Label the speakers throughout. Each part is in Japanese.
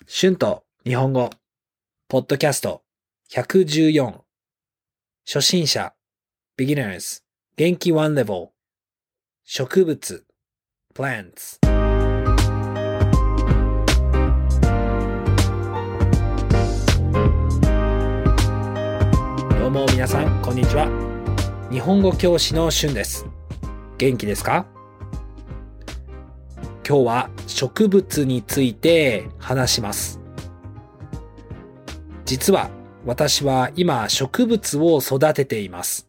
Speaker 1: 春と日本語、ポッドキャスト。114初心者、beginners、元気 one level 植物、plants どうも皆さん、こんにちは。日本語教師の春です。元気ですか？今日は植物について話します。実は私は今植物を育てています。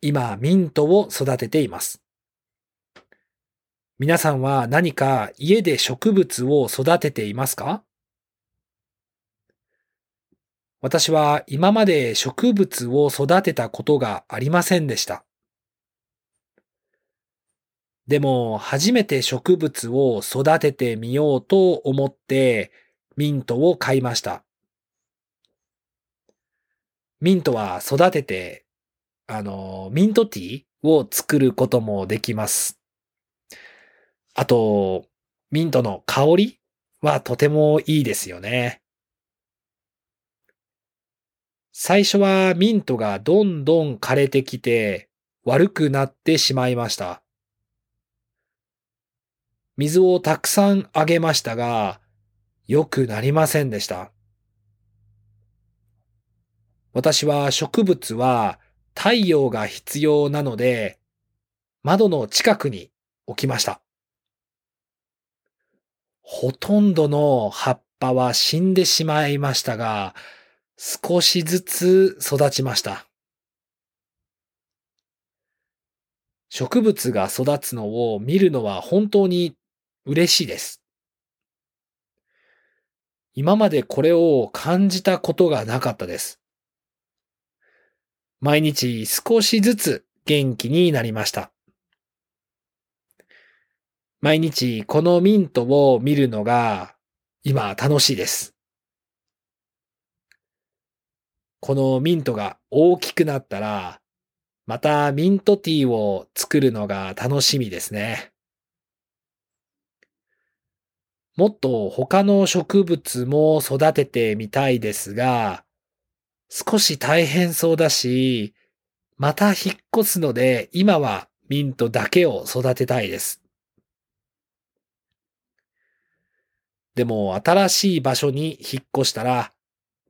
Speaker 1: 今ミントを育てています。皆さんは何か家で植物を育てていますか？私は今まで植物を育てたことがありませんでした。でも初めて植物を育ててみようと思ってミントを買いました。ミントは育てて、あの、ミントティーを作ることもできます。あと、ミントの香りはとてもいいですよね。最初はミントがどんどん枯れてきて悪くなってしまいました。水をたくさんあげましたが、良くなりませんでした。私は植物は太陽が必要なので、窓の近くに置きました。ほとんどの葉っぱは死んでしまいましたが、少しずつ育ちました。植物が育つのを見るのは本当に嬉しいです。今までこれを感じたことがなかったです。毎日少しずつ元気になりました。毎日このミントを見るのが今楽しいです。このミントが大きくなったら、またミントティーを作るのが楽しみですね。もっと他の植物も育ててみたいですが、少し大変そうだし、また引っ越すので今はミントだけを育てたいです。でも新しい場所に引っ越したら、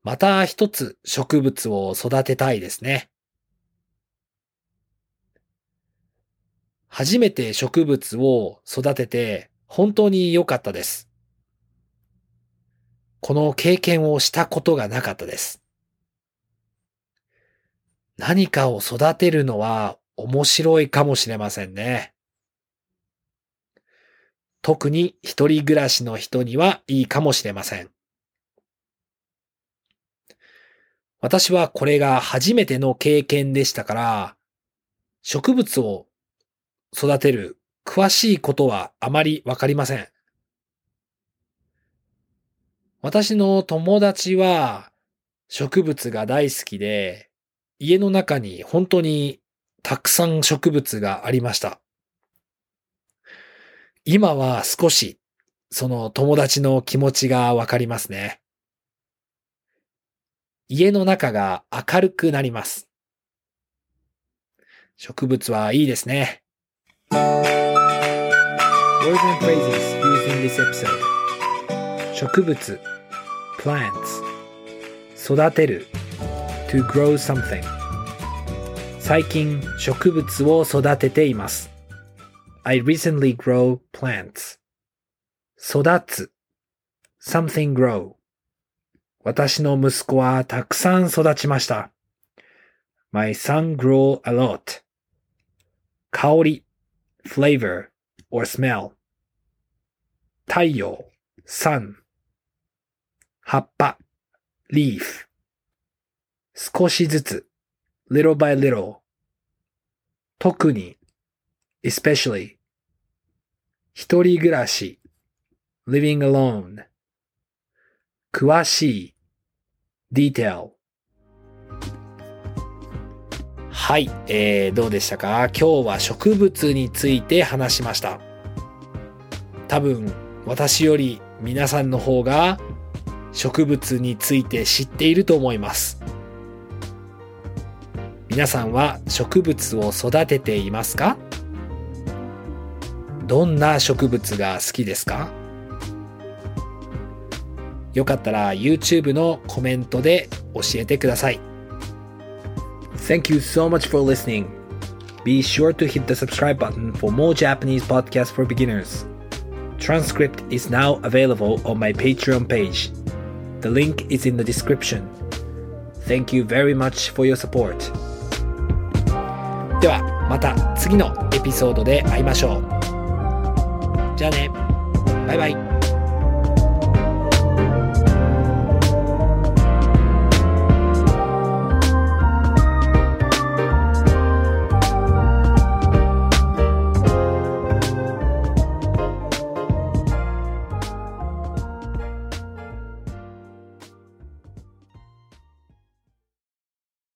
Speaker 1: また一つ植物を育てたいですね。初めて植物を育てて本当に良かったです。この経験をしたことがなかったです。何かを育てるのは面白いかもしれませんね。特に一人暮らしの人にはいいかもしれません。私はこれが初めての経験でしたから、植物を育てる詳しいことはあまりわかりません。私の友達は植物が大好きで、家の中に本当にたくさん植物がありました。今は少しその友達の気持ちがわかりますね。家の中が明るくなります。植物はいいですね。植物 plants 育てる to grow something 最近植物を育てています I recently grow plants 育つ something grow 私の息子はたくさん育ちました。My son grew a lot. 香り flavor or smell 太陽 sun 葉っぱ leaf 少しずつ little by little 特に especially 一人暮らし living alone 詳しい detail はい、えー、どうでしたか？今日は植物について話しました。多分、私より皆さんの方が植物について知っていると思います。皆さんは植物を育てていますかどんな植物が好きですかよかったら YouTube のコメントで教えてください。Thank you so much for listening. Be sure to hit the subscribe button for more Japanese podcasts for beginners. Transcript is now available on my Patreon page. The link is in the description. Thank you very much for your support. ではまた次のエピソードで会いましょう。じゃあね。バイバイ。